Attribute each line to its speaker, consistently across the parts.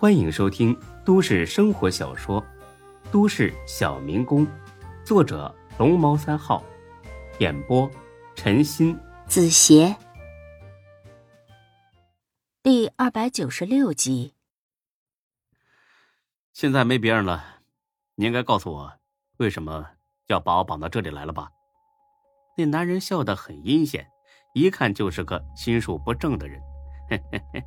Speaker 1: 欢迎收听都市生活小说《都市小民工》，作者龙猫三号，演播陈鑫、
Speaker 2: 子邪，第二百九十六集。
Speaker 1: 现在没别人了，你应该告诉我，为什么要把我绑到这里来了吧？那男人笑得很阴险，一看就是个心术不正的人。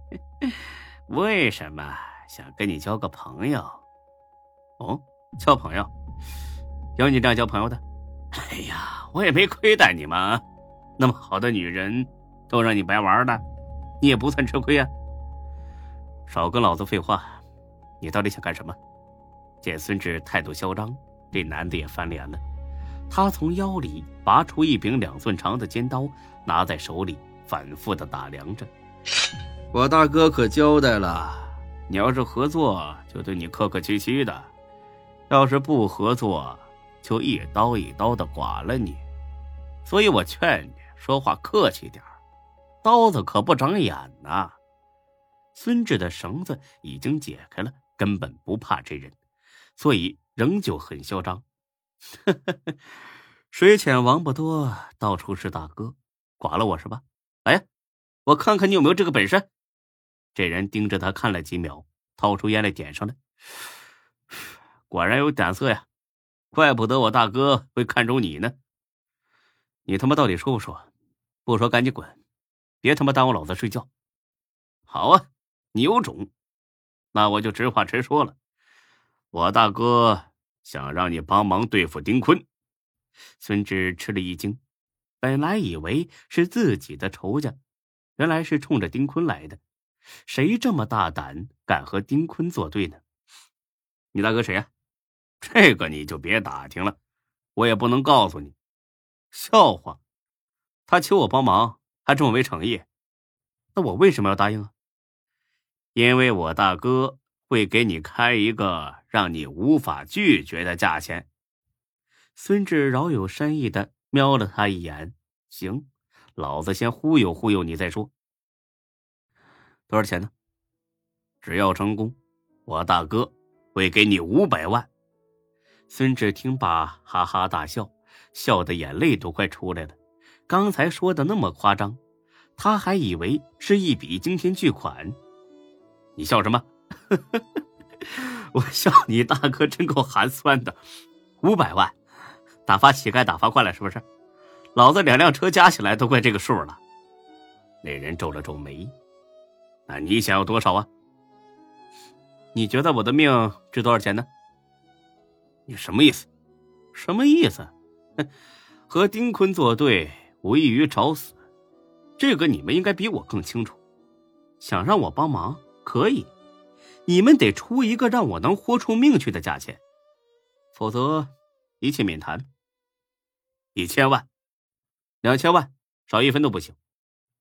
Speaker 1: 为什么想跟你交个朋友？哦，交朋友？有你这样交朋友的？哎呀，我也没亏待你嘛，那么好的女人都让你白玩了，你也不算吃亏啊。少跟老子废话，你到底想干什么？见孙志态度嚣张，这男的也翻脸了。他从腰里拔出一柄两寸长的尖刀，拿在手里反复的打量着。我大哥可交代了，你要是合作，就对你客客气气的；要是不合作，就一刀一刀的剐了你。所以我劝你说话客气点刀子可不长眼呐。孙志的绳子已经解开了，根本不怕这人，所以仍旧很嚣张。水浅王八多，到处是大哥，剐了我是吧？来呀，我看看你有没有这个本事。这人盯着他看了几秒，掏出烟来点上了。果然有胆色呀，怪不得我大哥会看中你呢。你他妈到底说不说？不说赶紧滚，别他妈耽误老子睡觉。好啊，你有种，那我就直话直说了，我大哥。想让你帮忙对付丁坤，孙志吃了一惊，本来以为是自己的仇家，原来是冲着丁坤来的。谁这么大胆，敢和丁坤作对呢？你大哥谁呀？这个你就别打听了，我也不能告诉你。笑话，他求我帮忙，还这么没诚意，那我为什么要答应啊？因为我大哥。会给你开一个让你无法拒绝的价钱。孙志饶有深意的瞄了他一眼，行，老子先忽悠忽悠你再说。多少钱呢？只要成功，我大哥会给你五百万。孙志听罢，哈哈大笑，笑的眼泪都快出来了。刚才说的那么夸张，他还以为是一笔惊天巨款。你笑什么？我笑你大哥真够寒酸的，五百万，打发乞丐打发惯了是不是？老子两辆车加起来都快这个数了。那人皱了皱眉，那你想要多少啊？你觉得我的命值多少钱呢？你什么意思？什么意思？和丁坤作对无异于找死，这个你们应该比我更清楚。想让我帮忙可以。你们得出一个让我能豁出命去的价钱，否则一切免谈。一千万、两千万，少一分都不行。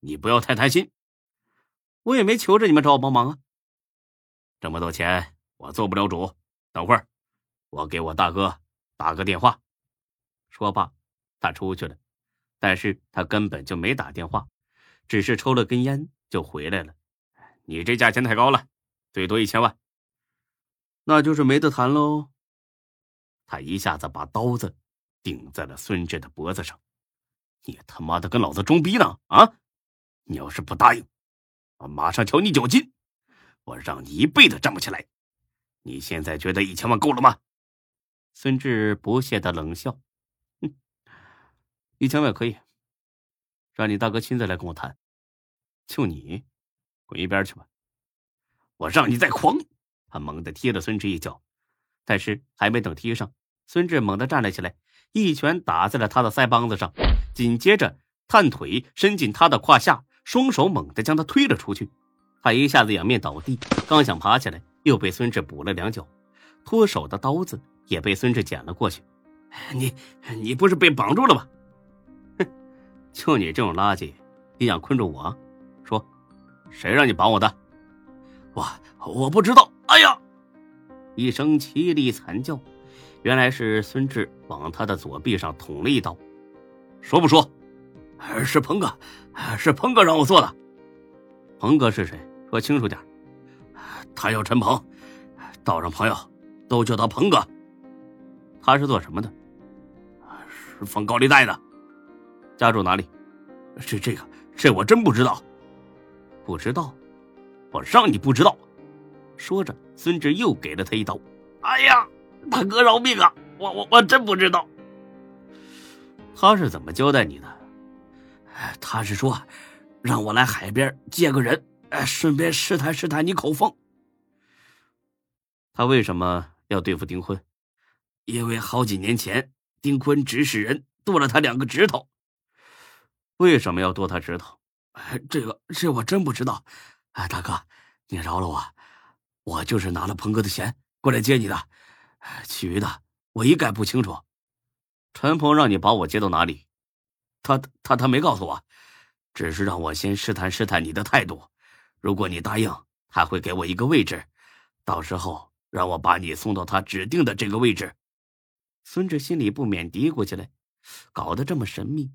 Speaker 1: 你不要太贪心，我也没求着你们找我帮忙啊。这么多钱我做不了主。等会儿我给我大哥打个电话。说罢，他出去了，但是他根本就没打电话，只是抽了根烟就回来了。你这价钱太高了。最多一千万，那就是没得谈喽。他一下子把刀子顶在了孙志的脖子上，你他妈的跟老子装逼呢啊！你要是不答应，我马上挑你脚筋，我让你一辈子站不起来。你现在觉得一千万够了吗？孙志不屑的冷笑，哼，一千万可以，让你大哥亲自来跟我谈。就你，滚一边去吧。我让你再狂！他猛地踢了孙志一脚，但是还没等踢上，孙志猛地站了起来，一拳打在了他的腮帮子上，紧接着探腿伸进他的胯下，双手猛地将他推了出去。他一下子仰面倒地，刚想爬起来，又被孙志补了两脚，脱手的刀子也被孙志捡了过去。你你不是被绑住了吗？哼，就你这种垃圾，也想困住我？说，谁让你绑我的？我我不知道。哎呀！一声凄厉惨叫，原来是孙志往他的左臂上捅了一刀。说不说？是鹏哥，是鹏哥让我做的。鹏哥是谁？说清楚点。他叫陈鹏，道上朋友都叫他鹏哥。他是做什么的？是放高利贷的。家住哪里？这这个这我真不知道。不知道？我让你不知道。说着，孙志又给了他一刀。哎呀，大哥饶命啊！我我我真不知道。他是怎么交代你的？他是说，让我来海边接个人，哎，顺便试探试探你口风。他为什么要对付丁坤？因为好几年前丁坤指使人剁了他两个指头。为什么要剁他指头？这个这我真不知道。哎，大哥，你饶了我，我就是拿了鹏哥的钱过来接你的，其余的我一概不清楚。陈鹏让你把我接到哪里？他他他没告诉我，只是让我先试探试探你的态度。如果你答应，他会给我一个位置，到时候让我把你送到他指定的这个位置。孙志心里不免嘀咕起来：搞得这么神秘，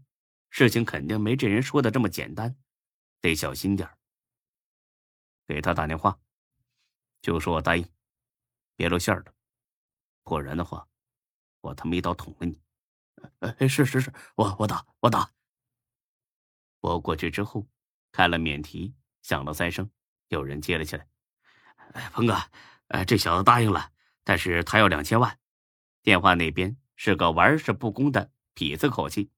Speaker 1: 事情肯定没这人说的这么简单，得小心点给他打电话，就说我答应，别露馅了，不然的话，我他妈一刀捅了你！哎，是是是，我我打我打。我过去之后，开了免提，响了三声，有人接了起来。哎，鹏哥，呃，这小子答应了，但是他要两千万。电话那边是个玩世不恭的痞子口气。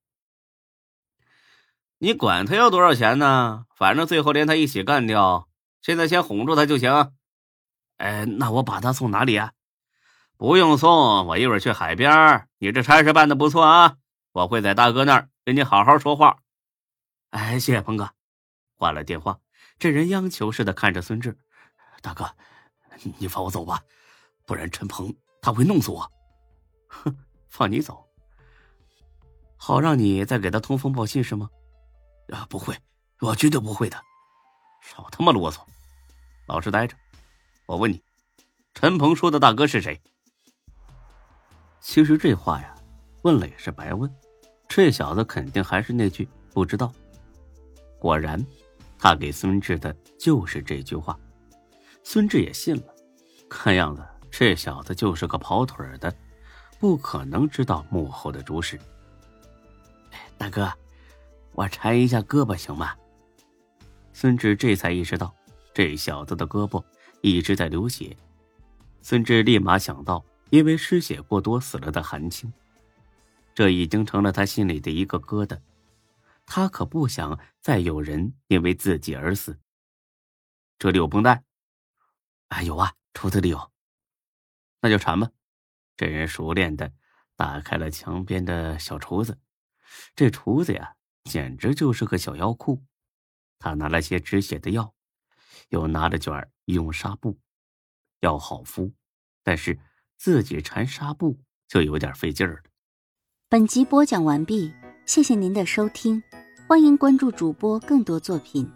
Speaker 1: 你管他要多少钱呢？反正最后连他一起干掉。现在先哄住他就行。哎，那我把他送哪里啊？不用送，我一会儿去海边。你这差事办的不错啊，我会在大哥那儿跟你好好说话。哎，谢谢鹏哥。挂了电话，这人央求似的看着孙志：“大哥，你放我走吧，不然陈鹏他会弄死我。”哼，放你走，好让你再给他通风报信是吗？啊，不会，我绝对不会的。少他妈啰嗦，老实待着。我问你，陈鹏说的大哥是谁？其实这话呀，问了也是白问。这小子肯定还是那句不知道。果然，他给孙志的就是这句话，孙志也信了。看样子，这小子就是个跑腿的。不可能知道幕后的主使。大哥，我缠一下胳膊行吗？孙志这才意识到，这小子的胳膊一直在流血。孙志立马想到，因为失血过多死了的韩青，这已经成了他心里的一个疙瘩。他可不想再有人因为自己而死。这里有绷带，啊，有啊，橱子里有，那就缠吧。这人熟练的打开了墙边的小橱子，这橱子呀，简直就是个小药库。他拿了些止血的药，又拿着卷医用纱布，药好敷，但是自己缠纱布就有点费劲儿了。
Speaker 2: 本集播讲完毕，谢谢您的收听，欢迎关注主播更多作品。